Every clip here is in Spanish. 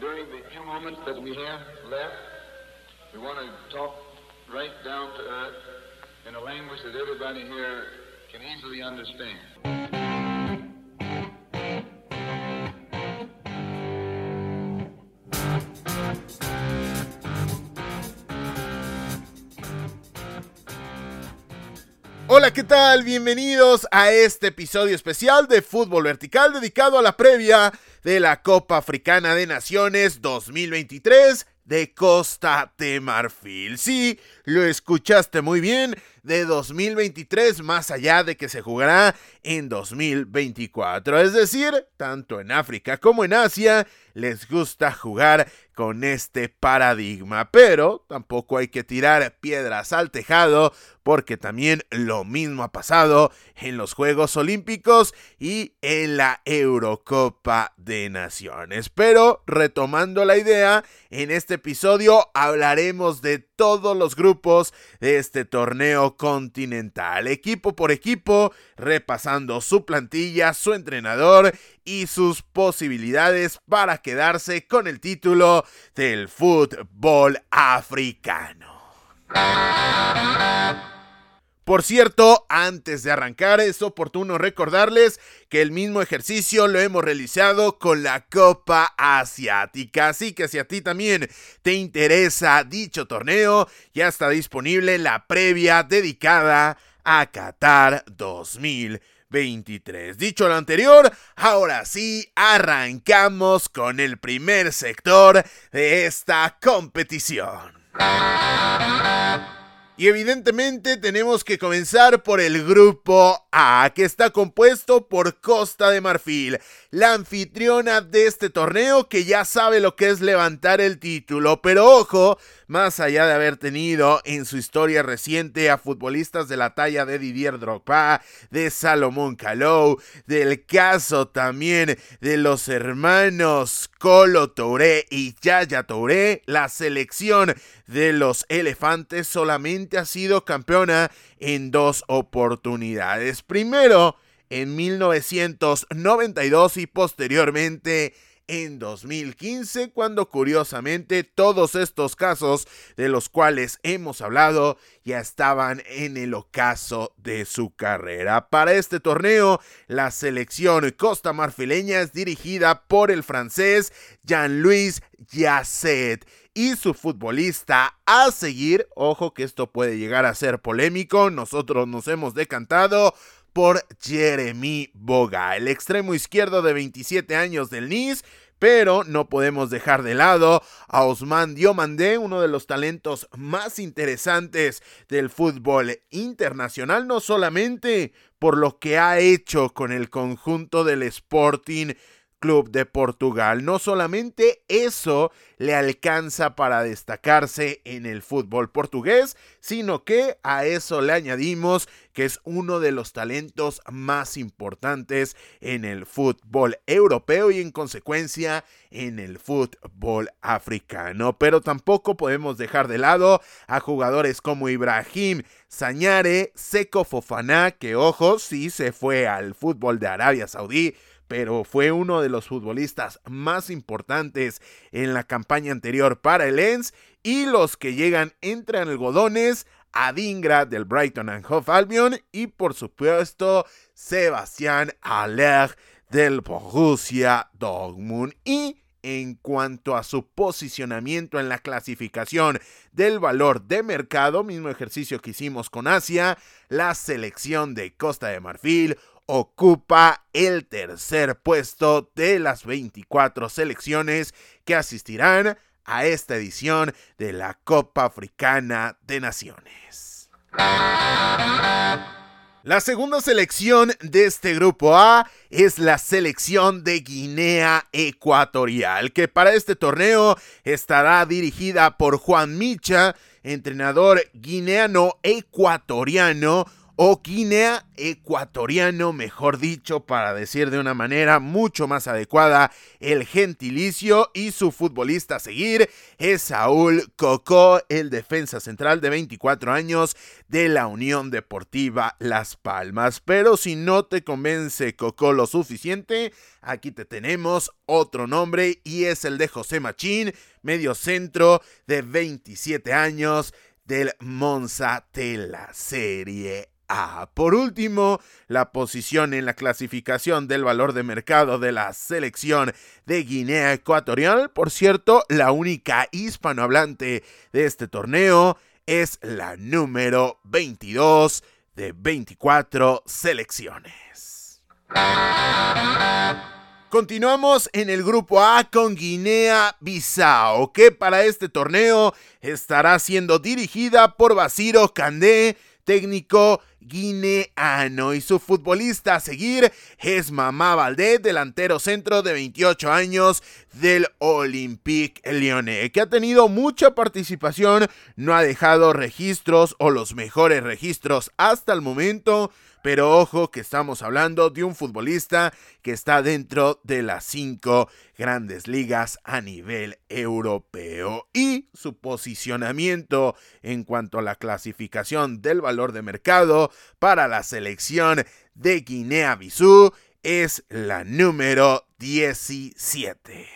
during the few moments that we have left, we want to talk right down to earth in a language that everybody here can easily understand. Hola, ¿qué tal? Bienvenidos a este episodio especial de Fútbol Vertical dedicado a la previa de la Copa Africana de Naciones 2023 de Costa de Marfil. Sí, lo escuchaste muy bien, de 2023 más allá de que se jugará en 2024. Es decir, tanto en África como en Asia les gusta jugar con este paradigma, pero tampoco hay que tirar piedras al tejado porque también lo mismo ha pasado en los Juegos Olímpicos y en la Eurocopa de Naciones. Pero retomando la idea, en este episodio hablaremos de todos los grupos de este torneo continental, equipo por equipo, repasando su plantilla, su entrenador y sus posibilidades para quedarse con el título del fútbol africano. Por cierto, antes de arrancar es oportuno recordarles que el mismo ejercicio lo hemos realizado con la Copa Asiática, así que si a ti también te interesa dicho torneo, ya está disponible la previa dedicada a Qatar 2023. Dicho lo anterior, ahora sí arrancamos con el primer sector de esta competición. Y evidentemente tenemos que comenzar por el grupo A, que está compuesto por Costa de Marfil, la anfitriona de este torneo que ya sabe lo que es levantar el título. Pero ojo, más allá de haber tenido en su historia reciente a futbolistas de la talla de Didier Drogba, de Salomón Calou, del caso también de los hermanos Colo Touré y Yaya Touré, la selección de los elefantes solamente ha sido campeona en dos oportunidades. Primero, en 1992 y posteriormente en 2015, cuando curiosamente todos estos casos de los cuales hemos hablado ya estaban en el ocaso de su carrera. Para este torneo, la selección costa marfileña es dirigida por el francés Jean-Louis Yasset y su futbolista a seguir, ojo que esto puede llegar a ser polémico, nosotros nos hemos decantado por Jeremy Boga, el extremo izquierdo de 27 años del Nice, pero no podemos dejar de lado a Osman Diomandé, uno de los talentos más interesantes del fútbol internacional, no solamente por lo que ha hecho con el conjunto del Sporting Club de Portugal. No solamente eso le alcanza para destacarse en el fútbol portugués, sino que a eso le añadimos que es uno de los talentos más importantes en el fútbol europeo y en consecuencia en el fútbol africano. Pero tampoco podemos dejar de lado a jugadores como Ibrahim Sañare, Seco Fofana, que ojo, sí se fue al fútbol de Arabia Saudí pero fue uno de los futbolistas más importantes en la campaña anterior para el Lens y los que llegan entre algodones Adingra del Brighton and Hove Albion y por supuesto Sebastián Aller del Borussia Dortmund. Y en cuanto a su posicionamiento en la clasificación del valor de mercado, mismo ejercicio que hicimos con Asia, la selección de Costa de Marfil ocupa el tercer puesto de las 24 selecciones que asistirán a esta edición de la Copa Africana de Naciones. La segunda selección de este grupo A es la selección de Guinea Ecuatorial, que para este torneo estará dirigida por Juan Micha, entrenador guineano ecuatoriano, o Guinea ecuatoriano, mejor dicho, para decir de una manera mucho más adecuada el gentilicio y su futbolista a seguir es Saúl Cocó, el defensa central de 24 años de la Unión Deportiva Las Palmas. Pero si no te convence Cocó lo suficiente, aquí te tenemos otro nombre y es el de José Machín, medio centro de 27 años del Monza de la Serie a. Por último, la posición en la clasificación del valor de mercado de la selección de Guinea Ecuatorial, por cierto, la única hispanohablante de este torneo, es la número 22 de 24 selecciones. Continuamos en el grupo A con Guinea-Bissau, que para este torneo estará siendo dirigida por Basiro Candé, técnico guineano y su futbolista a seguir es Mamá Valdés, delantero centro de 28 años del Olympique Lyonnais, que ha tenido mucha participación, no ha dejado registros o los mejores registros hasta el momento pero ojo que estamos hablando de un futbolista que está dentro de las cinco grandes ligas a nivel europeo y su posicionamiento en cuanto a la clasificación del valor de mercado para la selección de Guinea-Bissau es la número 17.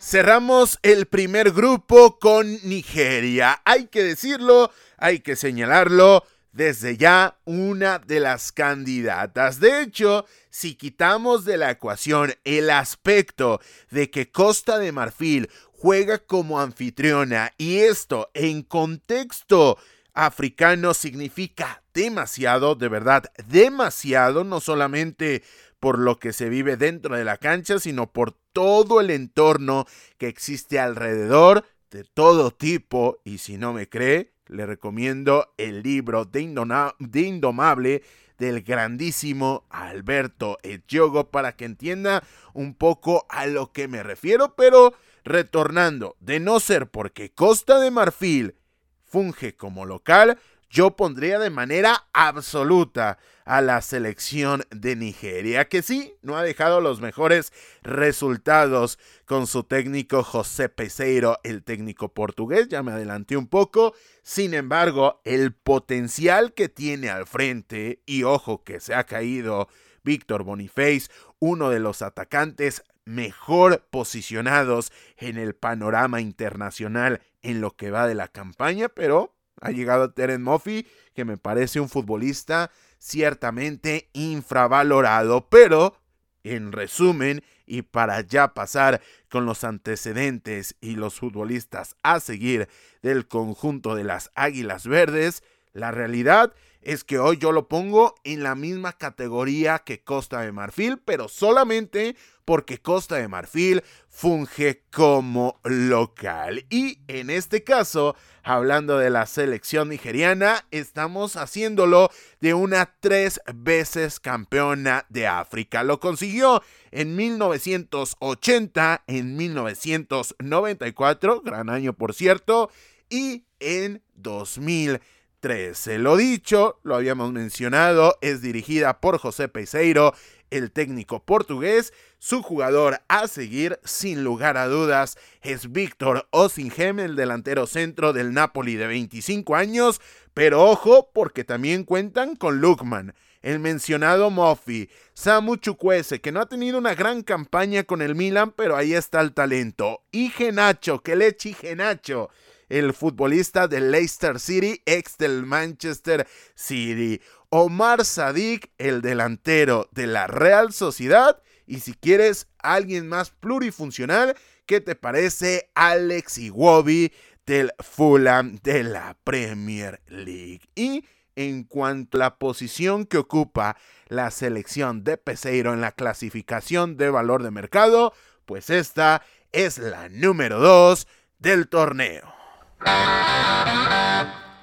Cerramos el primer grupo con Nigeria. Hay que decirlo, hay que señalarlo desde ya una de las candidatas. De hecho, si quitamos de la ecuación el aspecto de que Costa de Marfil juega como anfitriona y esto en contexto africano significa demasiado, de verdad, demasiado, no solamente por lo que se vive dentro de la cancha, sino por todo el entorno que existe alrededor de todo tipo, y si no me cree, le recomiendo el libro de, Indomable del grandísimo Alberto Etiogo para que entienda un poco a lo que me refiero, pero retornando, de no ser porque Costa de Marfil funge como local, yo pondría de manera absoluta a la selección de Nigeria, que sí, no ha dejado los mejores resultados con su técnico José Peseiro, el técnico portugués, ya me adelanté un poco, sin embargo, el potencial que tiene al frente, y ojo que se ha caído Víctor Boniface, uno de los atacantes mejor posicionados en el panorama internacional en lo que va de la campaña, pero ha llegado Teren Moffi, que me parece un futbolista ciertamente infravalorado, pero en resumen, y para ya pasar con los antecedentes y los futbolistas a seguir del conjunto de las Águilas Verdes, la realidad es que hoy yo lo pongo en la misma categoría que Costa de Marfil, pero solamente porque Costa de Marfil funge como local. Y en este caso, hablando de la selección nigeriana, estamos haciéndolo de una tres veces campeona de África. Lo consiguió en 1980, en 1994, gran año por cierto, y en 2000. 13. Lo dicho, lo habíamos mencionado, es dirigida por José Peseiro, el técnico portugués. Su jugador a seguir, sin lugar a dudas, es Víctor Osinhem, el delantero centro del Napoli de 25 años. Pero ojo, porque también cuentan con Lukman, el mencionado Moffi, Samu Chukwese, que no ha tenido una gran campaña con el Milan, pero ahí está el talento. Y Genacho, que leche Genacho el futbolista del Leicester City, ex del Manchester City. Omar Sadik, el delantero de la Real Sociedad. Y si quieres alguien más plurifuncional, ¿qué te parece Alex Iwobi del Fulham de la Premier League? Y en cuanto a la posición que ocupa la selección de Peseiro en la clasificación de valor de mercado, pues esta es la número 2 del torneo.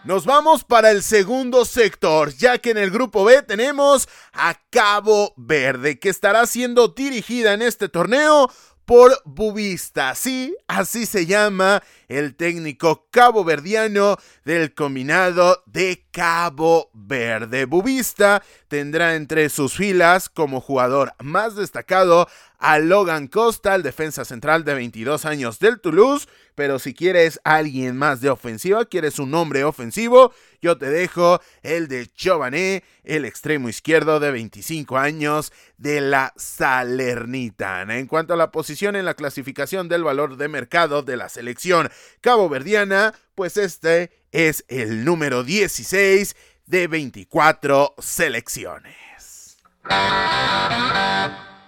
Nos vamos para el segundo sector, ya que en el grupo B tenemos a Cabo Verde, que estará siendo dirigida en este torneo por Bubista. Sí, así se llama el técnico caboverdiano del combinado de Cabo Verde. Bubista tendrá entre sus filas como jugador más destacado a Logan Costa, el defensa central de 22 años del Toulouse. Pero si quieres alguien más de ofensiva, quieres un hombre ofensivo, yo te dejo el de Chované, el extremo izquierdo de 25 años de la Salernitana. En cuanto a la posición en la clasificación del valor de mercado de la selección caboverdiana, pues este es el número 16 de 24 selecciones.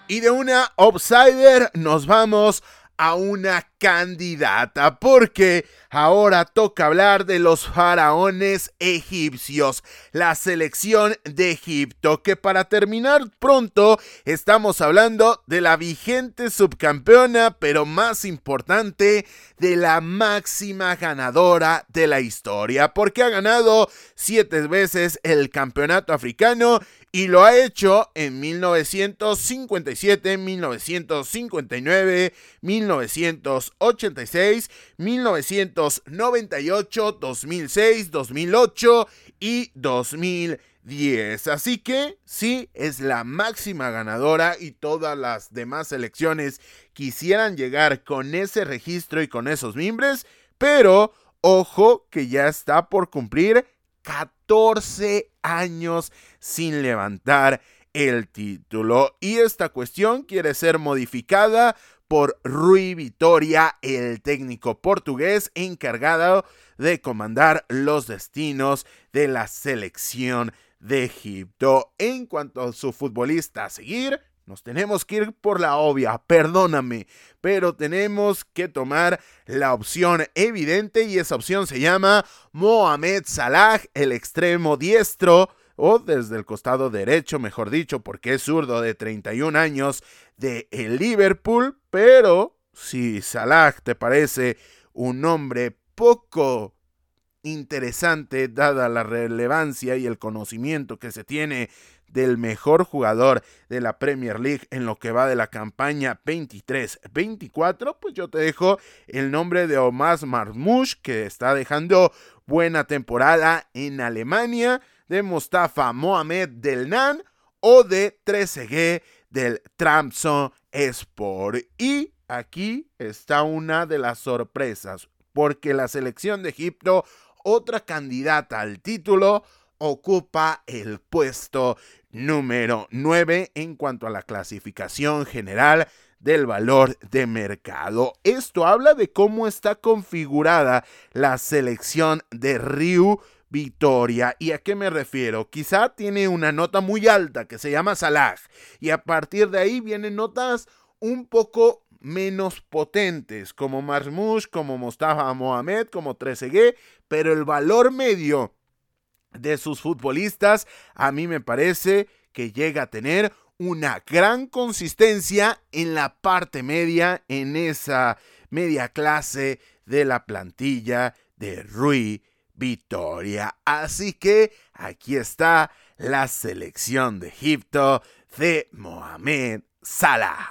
Y de una outsider nos vamos a una candidata, porque ahora toca hablar de los faraones egipcios, la selección de Egipto, que para terminar pronto estamos hablando de la vigente subcampeona, pero más importante, de la máxima ganadora de la historia, porque ha ganado siete veces el campeonato africano y lo ha hecho en 1957, 1959, 1986, 1998, 2006, 2008 y 2010. Así que sí, es la máxima ganadora y todas las demás selecciones quisieran llegar con ese registro y con esos mimbres, pero ojo que ya está por cumplir 14 años sin levantar el título. Y esta cuestión quiere ser modificada por Rui Vitoria, el técnico portugués encargado de comandar los destinos de la selección de Egipto. En cuanto a su futbolista a seguir, tenemos que ir por la obvia, perdóname, pero tenemos que tomar la opción evidente y esa opción se llama Mohamed Salah, el extremo diestro o desde el costado derecho, mejor dicho, porque es zurdo de 31 años de el Liverpool, pero si Salah te parece un nombre poco interesante dada la relevancia y el conocimiento que se tiene del mejor jugador de la Premier League en lo que va de la campaña 23-24, pues yo te dejo el nombre de Omar Marmouche, que está dejando buena temporada en Alemania, de Mustafa Mohamed del Nan o de Trezeguet del Tramson Sport. Y aquí está una de las sorpresas, porque la selección de Egipto, otra candidata al título, ocupa el puesto número 9 en cuanto a la clasificación general del valor de mercado. Esto habla de cómo está configurada la selección de Ryu Victoria. ¿Y a qué me refiero? Quizá tiene una nota muy alta que se llama Salah y a partir de ahí vienen notas un poco menos potentes como Marmouche, como Mustafa Mohamed, como Trezeguet, pero el valor medio de sus futbolistas, a mí me parece que llega a tener una gran consistencia en la parte media, en esa media clase de la plantilla de Rui Vitoria. Así que aquí está la selección de Egipto de Mohamed Salah.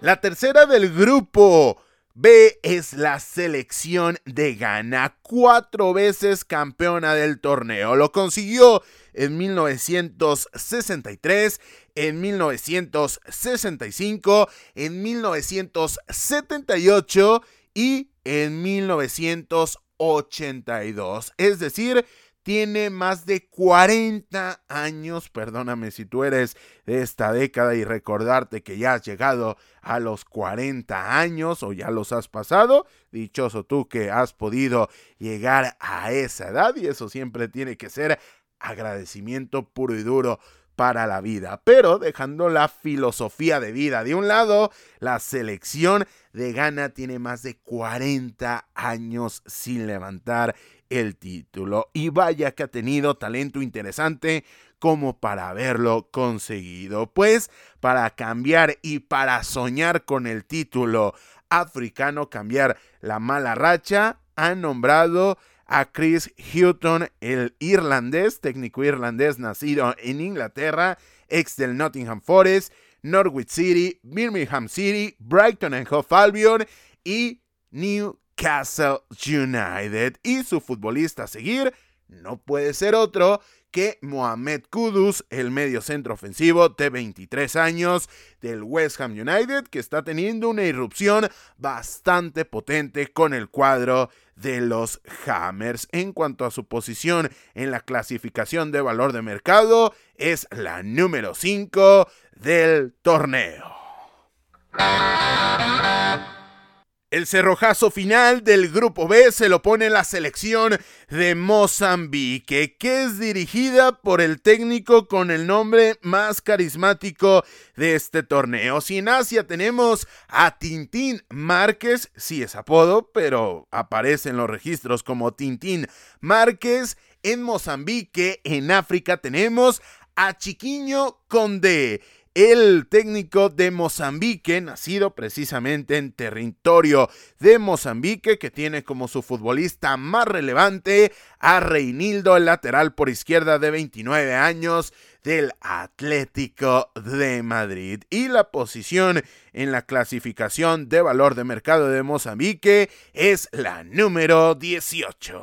La tercera del grupo B es la selección de Ghana, cuatro veces campeona del torneo. Lo consiguió en 1963, en 1965, en 1978 y en 1982. Es decir, tiene más de 40 años, perdóname si tú eres de esta década y recordarte que ya has llegado a los 40 años o ya los has pasado, dichoso tú que has podido llegar a esa edad y eso siempre tiene que ser agradecimiento puro y duro para la vida. Pero dejando la filosofía de vida de un lado, la selección de Ghana tiene más de 40 años sin levantar el título. Y vaya que ha tenido talento interesante como para haberlo conseguido. Pues para cambiar y para soñar con el título africano, cambiar la mala racha, han nombrado a Chris Houghton, el irlandés, técnico irlandés nacido en Inglaterra, ex del Nottingham Forest, Norwich City, Birmingham City, Brighton and Hove Albion y New Castle United y su futbolista a seguir no puede ser otro que Mohamed Kudus, el medio centro ofensivo de 23 años del West Ham United, que está teniendo una irrupción bastante potente con el cuadro de los Hammers. En cuanto a su posición en la clasificación de valor de mercado, es la número 5 del torneo. El cerrojazo final del grupo B se lo pone la selección de Mozambique, que es dirigida por el técnico con el nombre más carismático de este torneo. Si en Asia tenemos a Tintín Márquez, sí es apodo, pero aparece en los registros como Tintín Márquez. En Mozambique, en África, tenemos a Chiquiño Conde el técnico de Mozambique, nacido precisamente en territorio de Mozambique, que tiene como su futbolista más relevante a Reinildo, el lateral por izquierda de 29 años del Atlético de Madrid. Y la posición en la clasificación de valor de mercado de Mozambique es la número 18.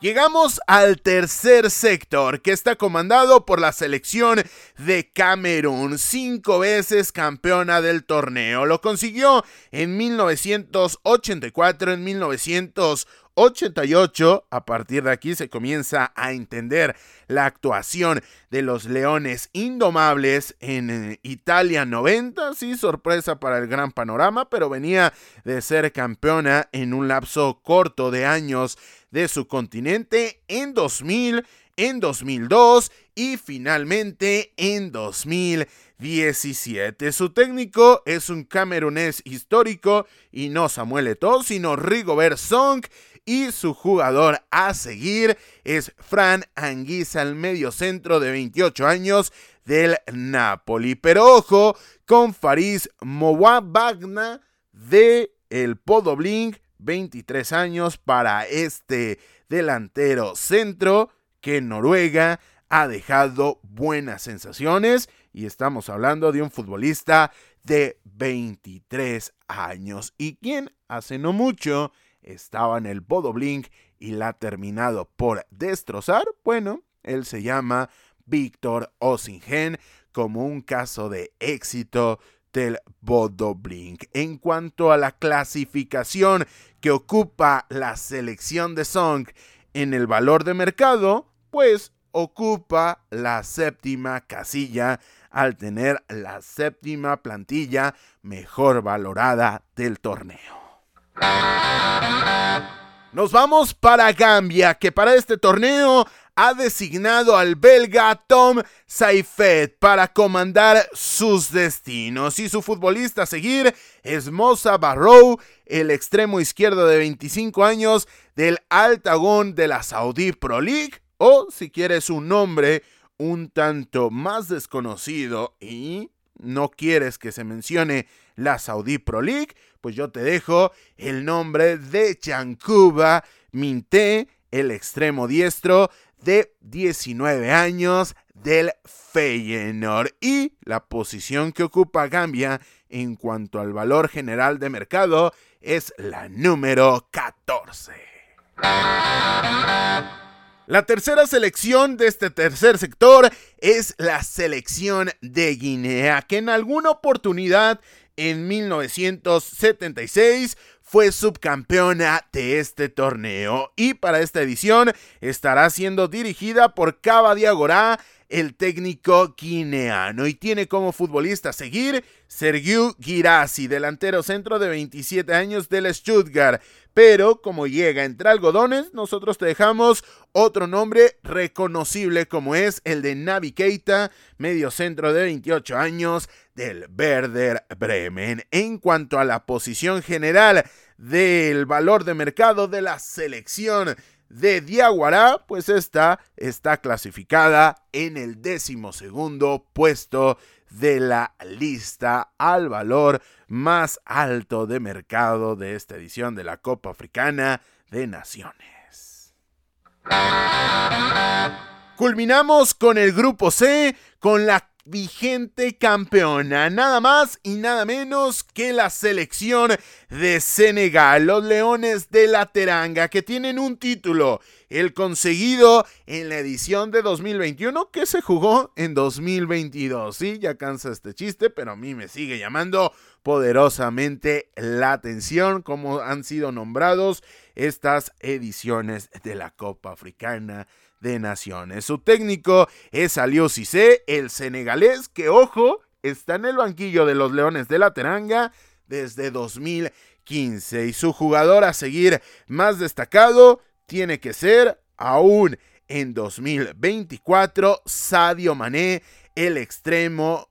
Llegamos al tercer sector que está comandado por la selección de Camerún, cinco veces campeona del torneo. Lo consiguió en 1984, en 1988 88. A partir de aquí se comienza a entender la actuación de los Leones Indomables en eh, Italia 90. Sí, sorpresa para el gran panorama, pero venía de ser campeona en un lapso corto de años de su continente en 2000, en 2002 y finalmente en 2017. Su técnico es un camerunés histórico y no Samuel Eto'o, sino Rigobert Song y su jugador a seguir es Fran Anguisa, el medio centro de 28 años del Napoli. Pero ojo con Faris Mowabagna de el Podoblink, 23 años para este delantero centro que Noruega ha dejado buenas sensaciones y estamos hablando de un futbolista de 23 años y quien hace no mucho estaba en el Bodo Blink y la ha terminado por destrozar, bueno, él se llama Víctor Osingen como un caso de éxito del Bodo Blink. En cuanto a la clasificación que ocupa la selección de Song en el valor de mercado, pues ocupa la séptima casilla al tener la séptima plantilla mejor valorada del torneo. Nos vamos para Gambia, que para este torneo ha designado al belga Tom Saifet para comandar sus destinos. Y su futbolista a seguir es Mosa Barrow, el extremo izquierdo de 25 años del Altagón de la Saudi Pro League, o si quieres un nombre un tanto más desconocido y no quieres que se mencione la Saudi Pro League, pues yo te dejo el nombre de Chancuba Minté, el extremo diestro de 19 años del Feyenoord y la posición que ocupa Gambia en cuanto al valor general de mercado es la número 14. La tercera selección de este tercer sector es la selección de Guinea, que en alguna oportunidad en 1976 fue subcampeona de este torneo. Y para esta edición estará siendo dirigida por Cava Diagorá el técnico guineano. Y tiene como futbolista seguir Sergiu Girassi, delantero centro de 27 años del Stuttgart. Pero como llega entre algodones, nosotros te dejamos otro nombre reconocible como es el de Navi Keita, medio centro de 28 años del Werder Bremen. En cuanto a la posición general del valor de mercado de la selección de Diaguará, pues esta está clasificada en el décimo segundo puesto de la lista al valor más alto de mercado de esta edición de la Copa Africana de Naciones. Culminamos con el grupo C, con la vigente campeona, nada más y nada menos que la selección de Senegal, los Leones de la Teranga, que tienen un título, el conseguido en la edición de 2021 que se jugó en 2022. Sí, ya cansa este chiste, pero a mí me sigue llamando poderosamente la atención cómo han sido nombrados estas ediciones de la Copa Africana de Naciones. Su técnico es Aliou Cissé, el senegalés que, ojo, está en el banquillo de los Leones de la Teranga desde 2015 y su jugador a seguir más destacado tiene que ser aún en 2024 Sadio Mané, el extremo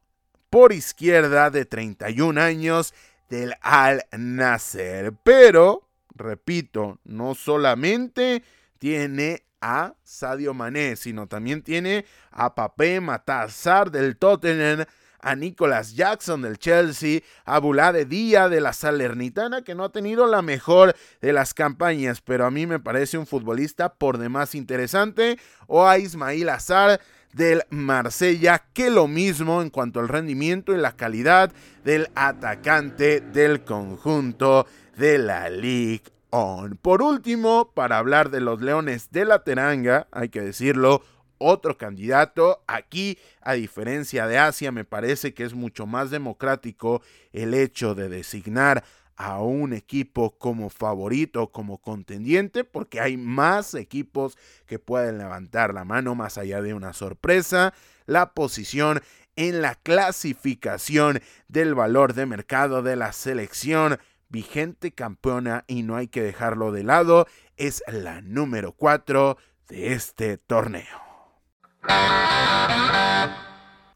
por izquierda de 31 años del Al Nasser. Pero, repito, no solamente tiene a Sadio Mané, sino también tiene a Papé Matazar del Tottenham, a Nicolas Jackson del Chelsea, a Bulade Díaz de la Salernitana, que no ha tenido la mejor de las campañas, pero a mí me parece un futbolista por demás interesante, o a Ismail Azar del Marsella, que lo mismo en cuanto al rendimiento y la calidad del atacante del conjunto de la Ligue Por último, para hablar de los Leones de la Teranga, hay que decirlo, otro candidato. Aquí, a diferencia de Asia, me parece que es mucho más democrático el hecho de designar a un equipo como favorito, como contendiente, porque hay más equipos que pueden levantar la mano más allá de una sorpresa. La posición en la clasificación del valor de mercado de la selección vigente campeona y no hay que dejarlo de lado, es la número 4 de este torneo.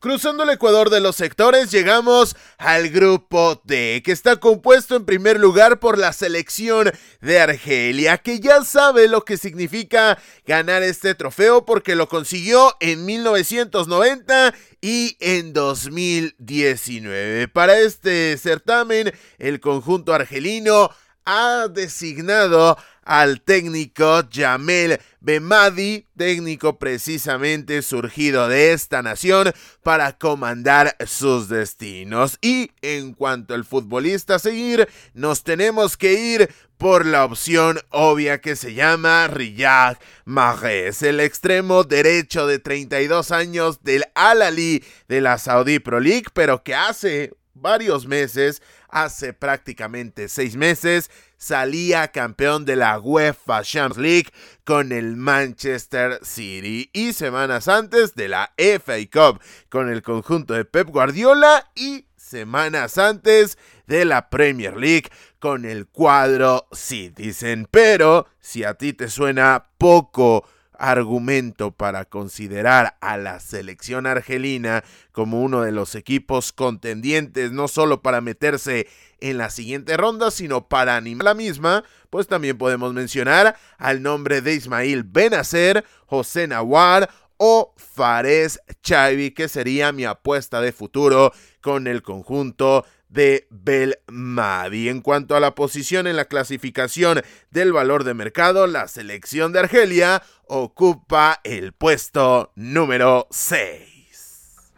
Cruzando el Ecuador de los sectores, llegamos al grupo D, que está compuesto en primer lugar por la selección de Argelia, que ya sabe lo que significa ganar este trofeo porque lo consiguió en 1990 y en 2019. Para este certamen, el conjunto argelino ha designado al técnico Jamel Bemadi, técnico precisamente surgido de esta nación para comandar sus destinos. Y en cuanto al futbolista a seguir, nos tenemos que ir por la opción obvia que se llama Riyad Mahrez, el extremo derecho de 32 años del Al-Ali de la Saudi Pro League, pero que hace varios meses, hace prácticamente seis meses, salía campeón de la UEFA Champions League con el Manchester City y semanas antes de la FA Cup con el conjunto de Pep Guardiola y semanas antes de la Premier League con el cuadro Citizen. Pero si a ti te suena poco argumento para considerar a la selección argelina como uno de los equipos contendientes, no solo para meterse en la siguiente ronda, sino para animar la misma, pues también podemos mencionar al nombre de Ismail Benacer, José Nawar o Fares Chaibi, que sería mi apuesta de futuro con el conjunto de Belmadi. En cuanto a la posición en la clasificación del valor de mercado, la selección de Argelia ocupa el puesto número 6.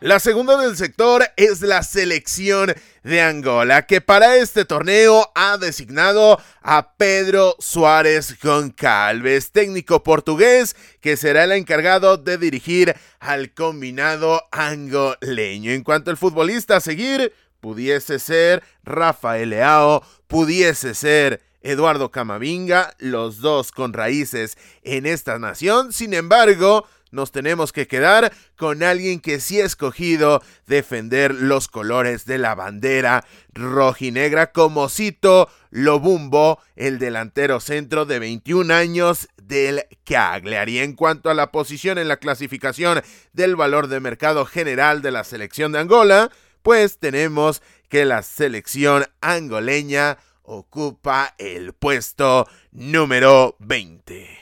La segunda del sector es la selección de Angola, que para este torneo ha designado a Pedro Suárez Goncalves, técnico portugués, que será el encargado de dirigir al combinado angoleño. En cuanto al futbolista a seguir, pudiese ser Rafael Leao, pudiese ser Eduardo Camavinga, los dos con raíces en esta nación. Sin embargo, nos tenemos que quedar con alguien que sí ha escogido defender los colores de la bandera rojinegra, como cito Lobumbo, el delantero centro de 21 años del Cagliari. En cuanto a la posición en la clasificación del valor de mercado general de la selección de Angola, pues tenemos que la selección angoleña ocupa el puesto número 20.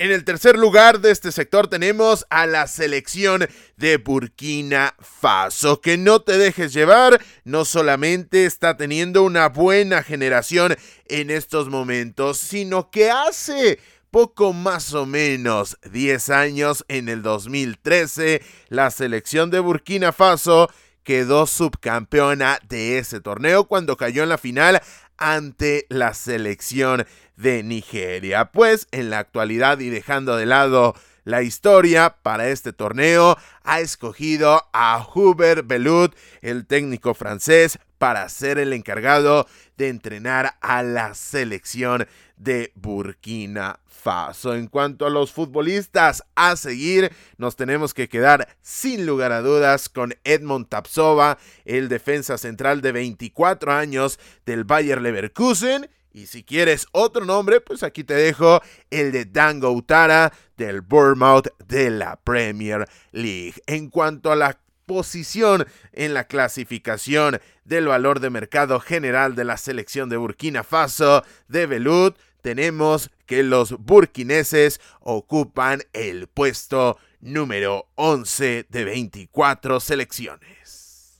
En el tercer lugar de este sector tenemos a la selección de Burkina Faso, que no te dejes llevar, no solamente está teniendo una buena generación en estos momentos, sino que hace poco más o menos 10 años, en el 2013, la selección de Burkina Faso quedó subcampeona de ese torneo cuando cayó en la final ante la selección de Nigeria. Pues en la actualidad y dejando de lado la historia para este torneo ha escogido a Hubert Belut, el técnico francés, para ser el encargado de entrenar a la selección de Burkina Faso. En cuanto a los futbolistas a seguir, nos tenemos que quedar sin lugar a dudas con Edmond Tapsova, el defensa central de 24 años del Bayer Leverkusen. Y si quieres otro nombre, pues aquí te dejo el de Dango Utara del Bournemouth de la Premier League. En cuanto a la posición en la clasificación del valor de mercado general de la selección de Burkina Faso de Belut, tenemos que los burkineses ocupan el puesto número 11 de 24 selecciones.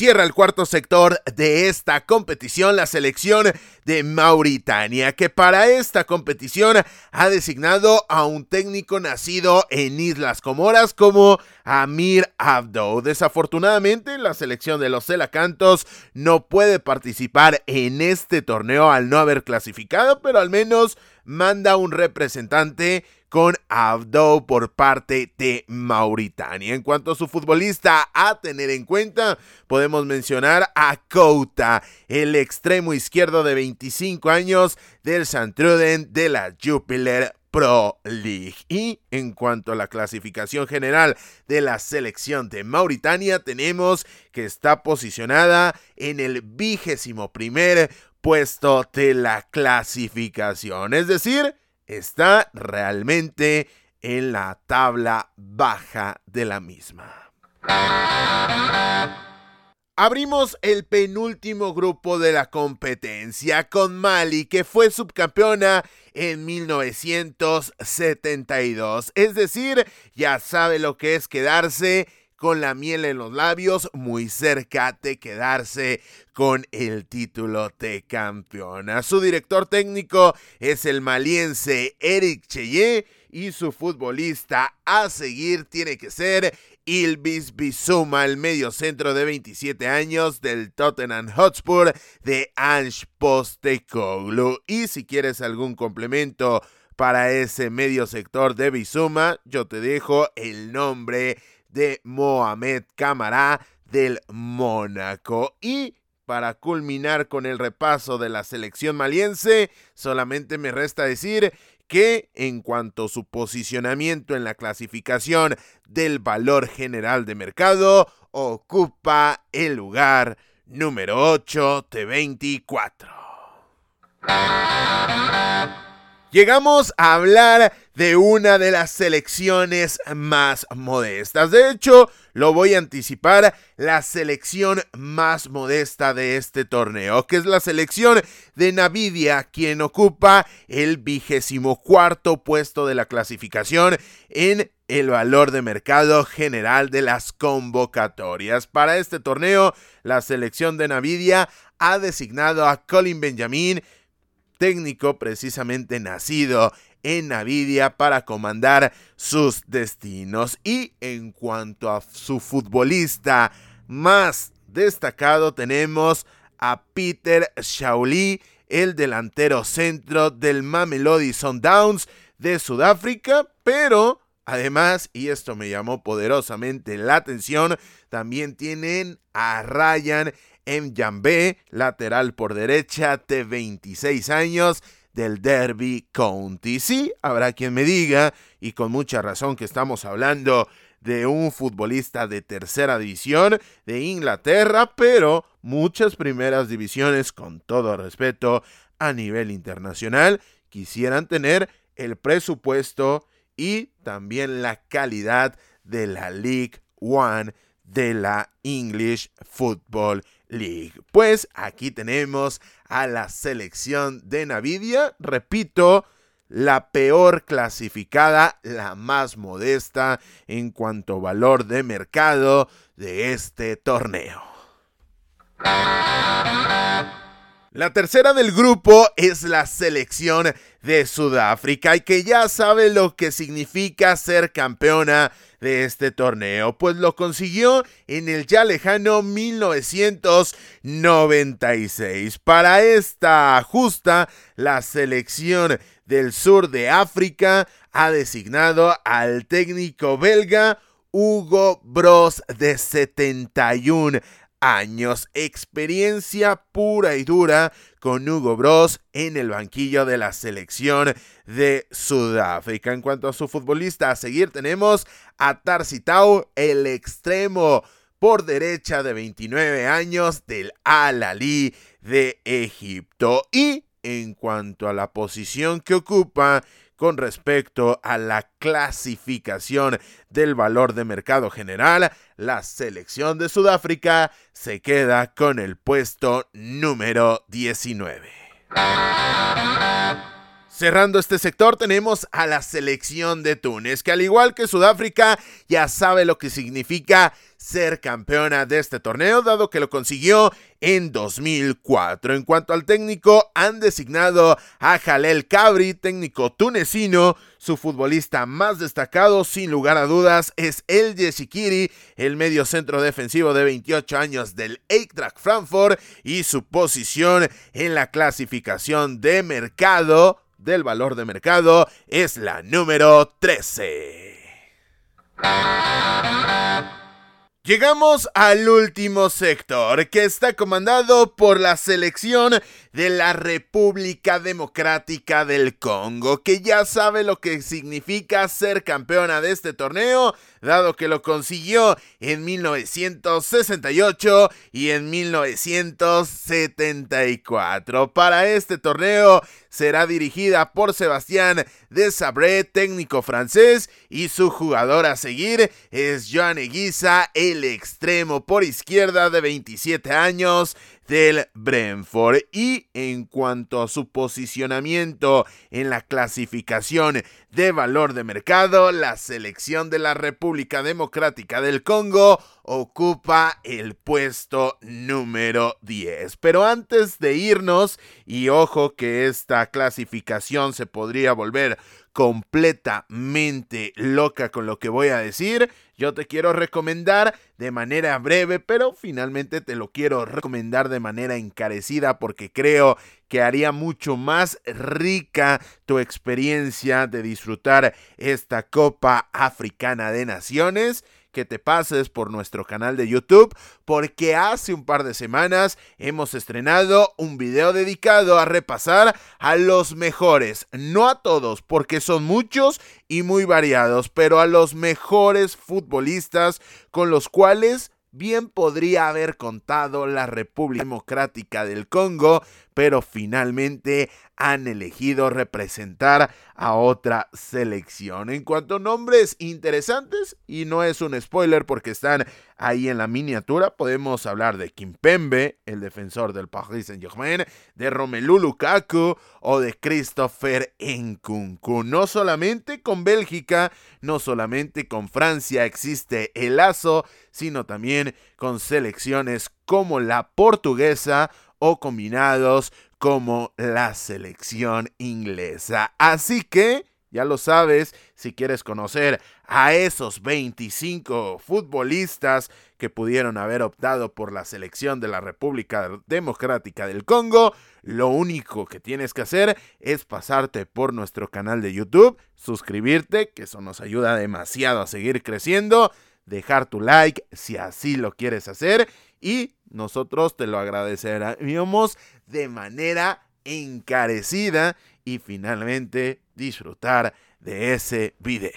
Cierra el cuarto sector de esta competición la selección de Mauritania, que para esta competición ha designado a un técnico nacido en Islas Comoras como Amir Abdo. Desafortunadamente, la selección de los Celacantos no puede participar en este torneo al no haber clasificado, pero al menos manda un representante con Abdo por parte de Mauritania. En cuanto a su futbolista a tener en cuenta, podemos mencionar a Kouta, el extremo izquierdo de 25 años del Santruden de la Jupiler Pro League. Y en cuanto a la clasificación general de la selección de Mauritania, tenemos que está posicionada en el vigésimo primer puesto de la clasificación. Es decir, está realmente en la tabla baja de la misma. Abrimos el penúltimo grupo de la competencia con Mali, que fue subcampeona en 1972. Es decir, ya sabe lo que es quedarse con la miel en los labios, muy cerca de quedarse con el título de campeona. Su director técnico es el maliense Eric Cheye y su futbolista a seguir tiene que ser Ilvis Bisuma, el medio centro de 27 años del Tottenham Hotspur de Ange Postecoglou. Y si quieres algún complemento para ese medio sector de Bisuma, yo te dejo el nombre de Mohamed Camará del Mónaco. Y para culminar con el repaso de la selección maliense, solamente me resta decir que en cuanto a su posicionamiento en la clasificación del valor general de mercado, ocupa el lugar número 8 de 24. Llegamos a hablar de una de las selecciones más modestas. De hecho, lo voy a anticipar, la selección más modesta de este torneo, que es la selección de Navidia, quien ocupa el vigésimo cuarto puesto de la clasificación en el valor de mercado general de las convocatorias. Para este torneo, la selección de Navidia ha designado a Colin Benjamin técnico precisamente nacido en Navidia para comandar sus destinos. Y en cuanto a su futbolista más destacado, tenemos a Peter Shauli, el delantero centro del Mamelody Sundowns de Sudáfrica, pero además, y esto me llamó poderosamente la atención, también tienen a Ryan en Jambé, lateral por derecha de 26 años del Derby County. Sí, habrá quien me diga, y con mucha razón que estamos hablando de un futbolista de tercera división de Inglaterra, pero muchas primeras divisiones, con todo respeto, a nivel internacional, quisieran tener el presupuesto y también la calidad de la League One de la English Football League. Pues aquí tenemos a la selección de Navidia, repito, la peor clasificada, la más modesta en cuanto a valor de mercado de este torneo. La tercera del grupo es la selección de Sudáfrica y que ya sabe lo que significa ser campeona de este torneo, pues lo consiguió en el ya lejano 1996. Para esta justa, la selección del sur de África ha designado al técnico belga Hugo Bros de 71 años, experiencia pura y dura con Hugo Bros en el banquillo de la selección de Sudáfrica. En cuanto a su futbolista a seguir, tenemos a Tarsitau, el extremo por derecha de 29 años del Al-Ali de Egipto. Y en cuanto a la posición que ocupa, con respecto a la clasificación del valor de mercado general, la selección de Sudáfrica se queda con el puesto número 19. Cerrando este sector tenemos a la selección de Túnez, que al igual que Sudáfrica ya sabe lo que significa ser campeona de este torneo, dado que lo consiguió en 2004. En cuanto al técnico, han designado a Jalel Cabri, técnico tunecino. Su futbolista más destacado, sin lugar a dudas, es el Yesikiri, el medio centro defensivo de 28 años del Eintracht Frankfurt y su posición en la clasificación de mercado del valor de mercado es la número 13. Llegamos al último sector, que está comandado por la selección de la República Democrática del Congo, que ya sabe lo que significa ser campeona de este torneo, dado que lo consiguió en 1968 y en 1974. Para este torneo será dirigida por Sebastián Desabré, técnico francés, y su jugador a seguir es Joan Eguiza, el extremo por izquierda de 27 años del Brentford. Y en cuanto a su posicionamiento en la clasificación de valor de mercado, la selección de la República Democrática del Congo ocupa el puesto número 10. Pero antes de irnos, y ojo que esta clasificación se podría volver completamente loca con lo que voy a decir, yo te quiero recomendar de manera breve, pero finalmente te lo quiero recomendar de manera encarecida porque creo que haría mucho más rica tu experiencia de disfrutar esta Copa Africana de Naciones que te pases por nuestro canal de YouTube porque hace un par de semanas hemos estrenado un video dedicado a repasar a los mejores, no a todos porque son muchos y muy variados, pero a los mejores futbolistas con los cuales bien podría haber contado la República Democrática del Congo, pero finalmente han elegido representar a otra selección. En cuanto a nombres interesantes, y no es un spoiler porque están ahí en la miniatura, podemos hablar de Kimpembe, el defensor del Paris Saint-Germain, de Romelu Lukaku o de Christopher Nkunku. No solamente con Bélgica, no solamente con Francia existe el lazo, sino también con selecciones como la portuguesa o combinados como la selección inglesa. Así que, ya lo sabes, si quieres conocer a esos 25 futbolistas que pudieron haber optado por la selección de la República Democrática del Congo, lo único que tienes que hacer es pasarte por nuestro canal de YouTube, suscribirte, que eso nos ayuda demasiado a seguir creciendo, dejar tu like si así lo quieres hacer y nosotros te lo agradeceríamos de manera encarecida y finalmente disfrutar de ese video.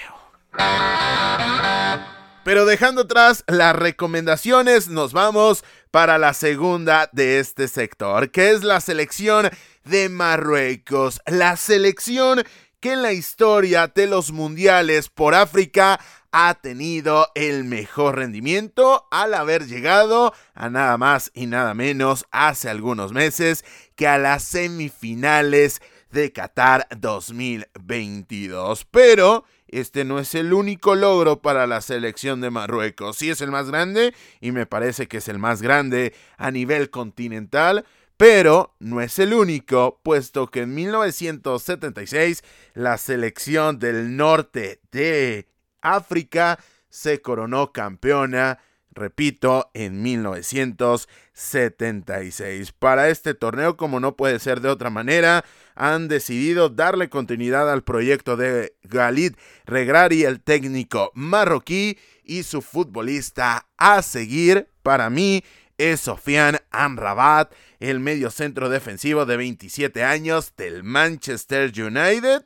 Pero dejando atrás las recomendaciones, nos vamos para la segunda de este sector, que es la selección de Marruecos. La selección que en la historia de los mundiales por África ha tenido el mejor rendimiento al haber llegado a nada más y nada menos hace algunos meses que a las semifinales de Qatar 2022. Pero este no es el único logro para la selección de Marruecos. Sí es el más grande y me parece que es el más grande a nivel continental Pero no es el único, puesto que en 1976 la selección del norte de África se coronó campeona repito, en 1976. Para este torneo, como no puede ser de otra manera, han decidido darle continuidad al proyecto de Galid Regrari, el técnico marroquí, y su futbolista a seguir, para mí, es Sofian Amrabat, el medio centro defensivo de 27 años del Manchester United.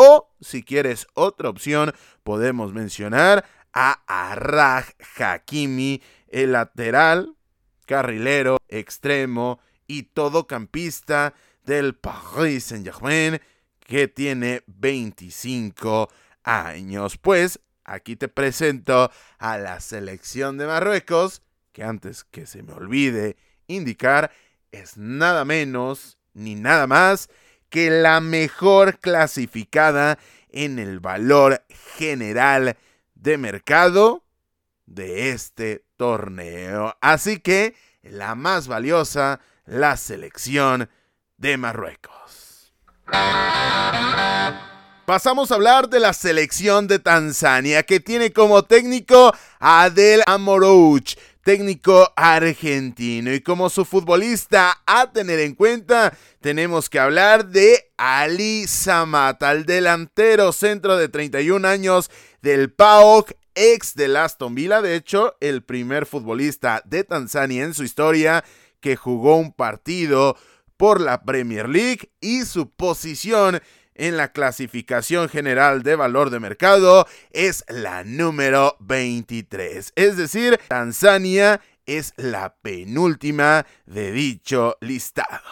O, si quieres otra opción, podemos mencionar a Arraj Hakimi, el lateral, carrilero, extremo y todocampista del Paris Saint-Germain, que tiene 25 años. Pues aquí te presento a la selección de Marruecos, que antes que se me olvide indicar, es nada menos ni nada más que la mejor clasificada en el valor general de mercado de este torneo. Así que la más valiosa, la selección de Marruecos. Pasamos a hablar de la selección de Tanzania, que tiene como técnico a Adel Amorouch, técnico argentino. Y como su futbolista a tener en cuenta, tenemos que hablar de Ali Samata, el delantero centro de 31 años del PAOK, ex de Aston Villa, de hecho, el primer futbolista de Tanzania en su historia que jugó un partido por la Premier League y su posición en la clasificación general de valor de mercado es la número 23. Es decir, Tanzania es la penúltima de dicho listado.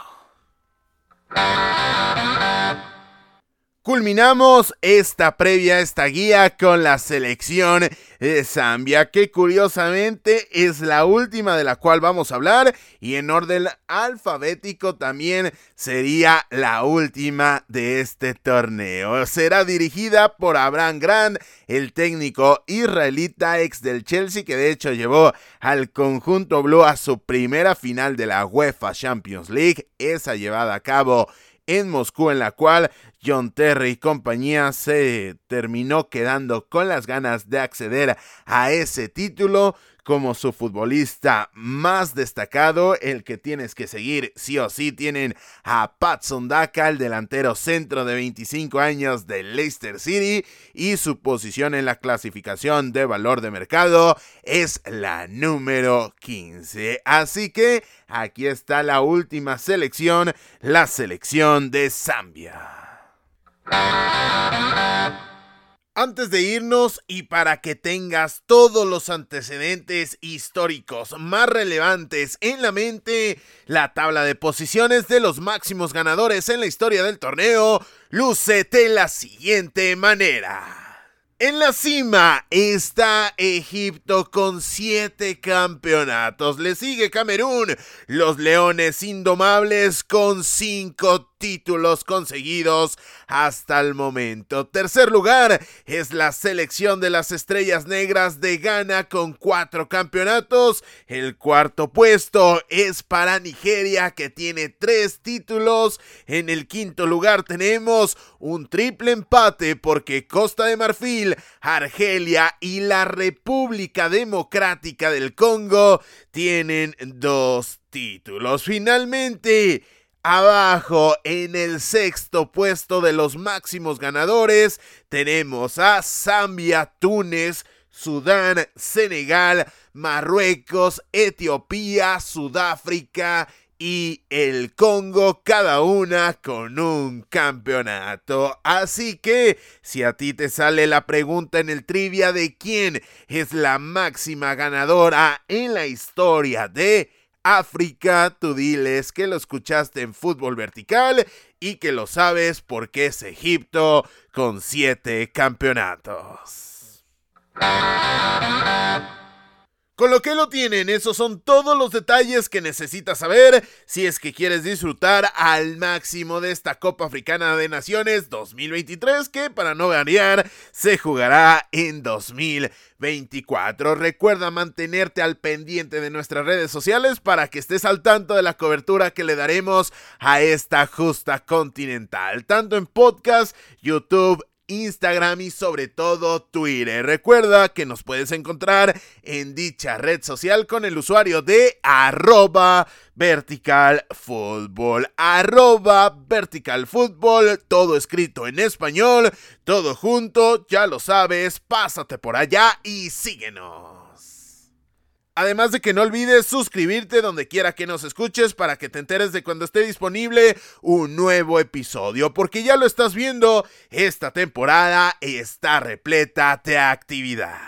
Culminamos esta previa, esta guía con la selección de Zambia, que curiosamente es la última de la cual vamos a hablar y en orden alfabético también sería la última de este torneo. Será dirigida por Abraham Grant, el técnico israelita ex del Chelsea que de hecho llevó al conjunto blue a su primera final de la UEFA Champions League, esa llevada a cabo en Moscú, en la cual John Terry y compañía se terminó quedando con las ganas de acceder a ese título como su futbolista más destacado, el que tienes que seguir sí o sí. Tienen a Patson Daka, el delantero centro de 25 años de Leicester City, y su posición en la clasificación de valor de mercado es la número 15. Así que aquí está la última selección, la selección de Zambia. Antes de irnos y para que tengas todos los antecedentes históricos más relevantes en la mente, la tabla de posiciones de los máximos ganadores en la historia del torneo luce de la siguiente manera. En la cima está Egipto con siete campeonatos. Le sigue Camerún, los Leones Indomables con cinco títulos conseguidos hasta el momento. Tercer lugar es la selección de las Estrellas Negras de Ghana con cuatro campeonatos. El cuarto puesto es para Nigeria que tiene tres títulos. En el quinto lugar tenemos un triple empate porque Costa de Marfil, Argelia y la República Democrática del Congo tienen dos títulos. Finalmente, Abajo, en el sexto puesto de los máximos ganadores, tenemos a Zambia, Túnez, Sudán, Senegal, Marruecos, Etiopía, Sudáfrica y el Congo, cada una con un campeonato. Así que, si a ti te sale la pregunta en el trivia de quién es la máxima ganadora en la historia de África, tú diles que lo escuchaste en fútbol vertical y que lo sabes porque es Egipto con siete campeonatos. Con lo que lo tienen, esos son todos los detalles que necesitas saber si es que quieres disfrutar al máximo de esta Copa Africana de Naciones 2023 que para no variar se jugará en 2024. Recuerda mantenerte al pendiente de nuestras redes sociales para que estés al tanto de la cobertura que le daremos a esta justa continental, tanto en podcast, YouTube Instagram y sobre todo Twitter. Recuerda que nos puedes encontrar en dicha red social con el usuario de arroba vertical fútbol. Arroba vertical fútbol, todo escrito en español, todo junto, ya lo sabes, pásate por allá y síguenos. Además de que no olvides suscribirte donde quiera que nos escuches para que te enteres de cuando esté disponible un nuevo episodio, porque ya lo estás viendo, esta temporada está repleta de actividad.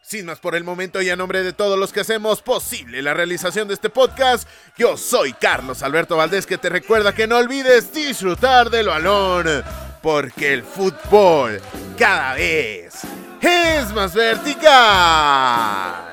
Sin más por el momento y a nombre de todos los que hacemos posible la realización de este podcast, yo soy Carlos Alberto Valdés que te recuerda que no olvides disfrutar del balón, porque el fútbol cada vez es más vertical.